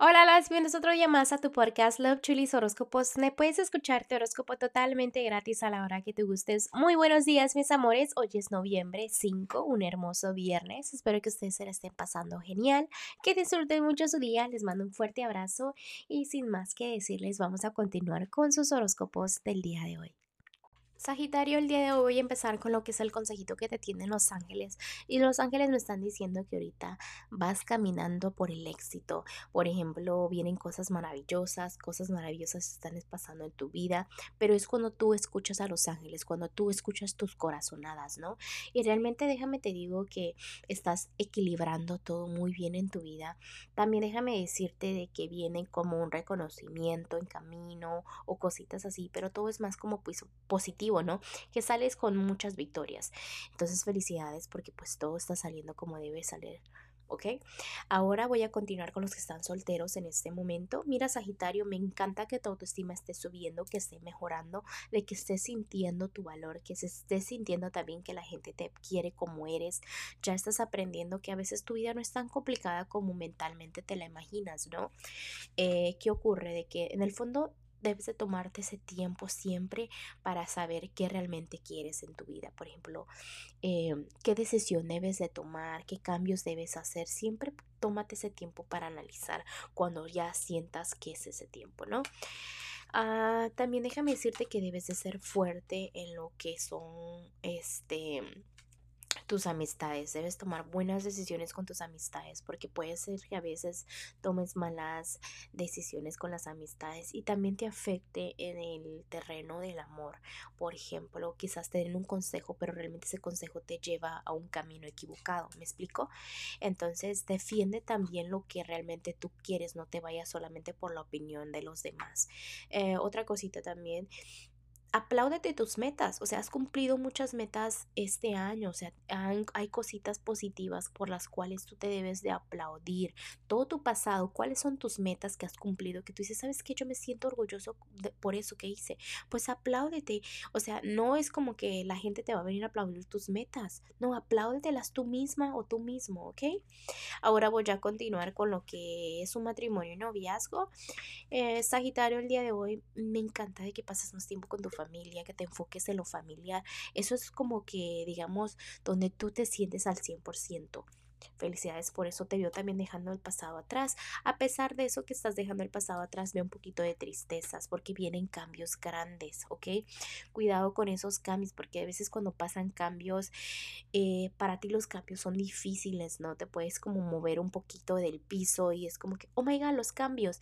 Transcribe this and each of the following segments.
Hola, las bienvenidos otro día más a tu podcast Love Chulis Horóscopos. Me puedes escuchar tu horóscopo totalmente gratis a la hora que te gustes. Muy buenos días, mis amores. Hoy es noviembre 5, un hermoso viernes. Espero que ustedes se la estén pasando genial, que disfruten mucho su día. Les mando un fuerte abrazo y sin más que decirles, vamos a continuar con sus horóscopos del día de hoy. Sagitario, el día de hoy voy a empezar con lo que es el consejito que te tienen los ángeles. Y los ángeles me están diciendo que ahorita vas caminando por el éxito. Por ejemplo, vienen cosas maravillosas, cosas maravillosas están pasando en tu vida, pero es cuando tú escuchas a los ángeles, cuando tú escuchas tus corazonadas, ¿no? Y realmente déjame te digo que estás equilibrando todo muy bien en tu vida. También déjame decirte de que viene como un reconocimiento en camino o cositas así, pero todo es más como pues, ¿no? Que sales con muchas victorias. Entonces, felicidades porque pues todo está saliendo como debe salir. ¿ok? Ahora voy a continuar con los que están solteros en este momento. Mira, Sagitario, me encanta que tu autoestima esté subiendo, que esté mejorando, de que estés sintiendo tu valor, que se esté sintiendo también que la gente te quiere como eres. Ya estás aprendiendo que a veces tu vida no es tan complicada como mentalmente te la imaginas, ¿no? Eh, ¿Qué ocurre? De que en el fondo debes de tomarte ese tiempo siempre para saber qué realmente quieres en tu vida. Por ejemplo, em, qué decisión debes de tomar, qué cambios debes hacer. Siempre tómate ese tiempo para analizar cuando ya sientas que es ese tiempo, ¿no? Ah, también déjame decirte que debes de ser fuerte en lo que son este tus amistades. Debes tomar buenas decisiones con tus amistades porque puede ser que a veces tomes malas decisiones con las amistades y también te afecte en el terreno del amor. Por ejemplo, quizás te den un consejo, pero realmente ese consejo te lleva a un camino equivocado. ¿Me explico? Entonces, defiende también lo que realmente tú quieres, no te vayas solamente por la opinión de los demás. Eh, otra cosita también, apláudete tus metas, o sea, has cumplido muchas metas este año, o sea, hay cositas positivas por las cuales tú te debes de aplaudir. Todo tu pasado, cuáles son tus metas que has cumplido, que tú dices, ¿sabes qué? Yo me siento orgulloso por eso que hice. Pues apláudete, o sea, no es como que la gente te va a venir a aplaudir tus metas, no, apláudetelas tú misma o tú mismo, ¿ok? Ahora voy a continuar con lo que es un matrimonio y noviazgo. Eh, Sagitario, el día de hoy me encanta de que pases más tiempo con tu familia familia, que te enfoques en lo familiar. Eso es como que, digamos, donde tú te sientes al 100%. Felicidades por eso te veo también dejando el pasado atrás. A pesar de eso que estás dejando el pasado atrás, veo un poquito de tristezas porque vienen cambios grandes, ¿ok? Cuidado con esos cambios porque a veces cuando pasan cambios, eh, para ti los cambios son difíciles, ¿no? Te puedes como mover un poquito del piso y es como que, oh my god, los cambios,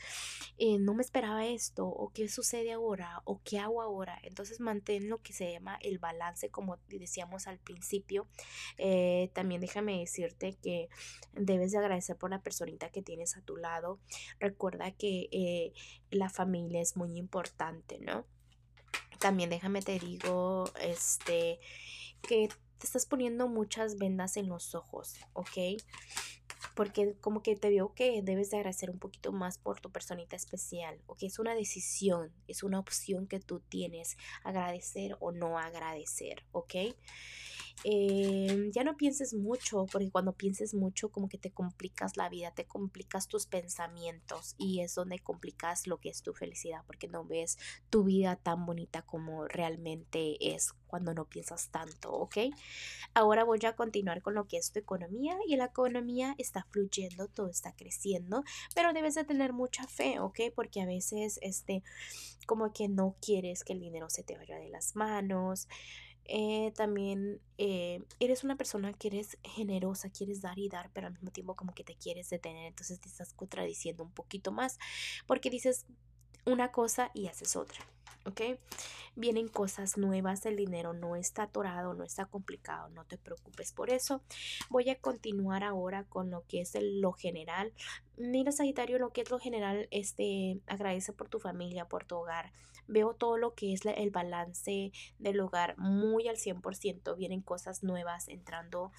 eh, no me esperaba esto, o qué sucede ahora, o qué hago ahora. Entonces mantén lo que se llama el balance, como decíamos al principio. Eh, también déjame decirte que debes de agradecer por la personita que tienes a tu lado. Recuerda que eh, la familia es muy importante, ¿no? También déjame te digo, este, que te estás poniendo muchas vendas en los ojos, ¿ok? porque como que te veo que debes de agradecer un poquito más por tu personita especial, o que es una decisión, es una opción que tú tienes, agradecer o no agradecer, ¿ok? Em, ya no pienses mucho, porque cuando pienses mucho como que te complicas la vida, te complicas tus pensamientos y es donde complicas lo que es tu felicidad, porque no ves tu vida tan bonita como realmente es cuando no piensas tanto, ¿ok? Ahora voy a continuar con lo que es tu economía y la economía está fluyendo, todo está creciendo, pero debes de tener mucha fe, ¿ok? Porque a veces, este, como que no quieres que el dinero se te vaya de las manos. Eh, también eh, eres una persona que eres generosa, quieres dar y dar, pero al mismo tiempo como que te quieres detener, entonces te estás contradiciendo un poquito más porque dices una cosa y haces otra. ¿ok? Vienen cosas nuevas, el dinero no está atorado, no está complicado, no te preocupes por eso. Voy a continuar ahora con lo que es lo general. Mira, Sagitario, lo que es lo general, este, agradece por tu familia, por tu hogar. Veo todo lo que es el balance del hogar muy al 100%. Vienen cosas nuevas entrando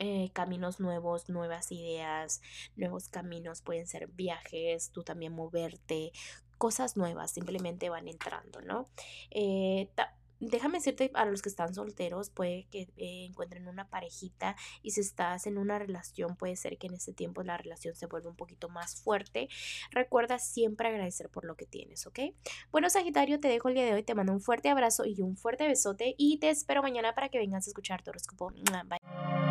eh, caminos nuevos, nuevas ideas, nuevos caminos, pueden ser viajes, tú también moverte, cosas nuevas simplemente van entrando, ¿no? Eh, déjame decirte a los que están solteros, puede que eh, encuentren una parejita y si estás en una relación, puede ser que en este tiempo la relación se vuelva un poquito más fuerte. Recuerda siempre agradecer por lo que tienes, ¿ok? Bueno, Sagitario, te dejo el día de hoy, te mando un fuerte abrazo y un fuerte besote y te espero mañana para que vengas a escuchar tu horóscopo. Bye.